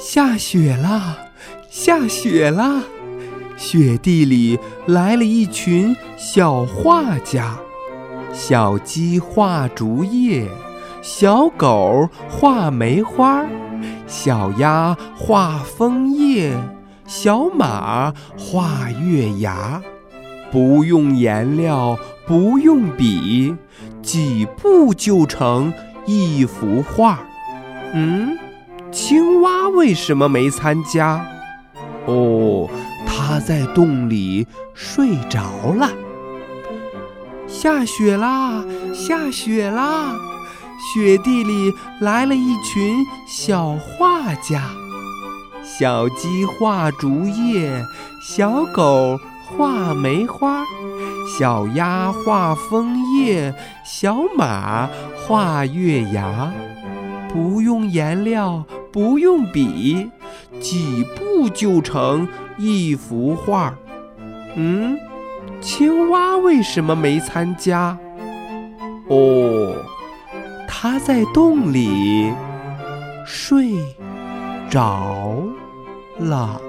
下雪啦，下雪啦！雪地里来了一群小画家，小鸡画竹叶，小狗画梅花，小鸭画枫叶，小马画月牙。不用颜料，不用笔，几步就成一幅画。嗯，青蛙为什么没参加？哦，它在洞里睡着了。下雪啦，下雪啦！雪地里来了一群小画家，小鸡画竹叶，小狗。画梅花，小鸭画枫叶，小马画月牙。不用颜料，不用笔，几步就成一幅画。嗯，青蛙为什么没参加？哦，它在洞里睡着了。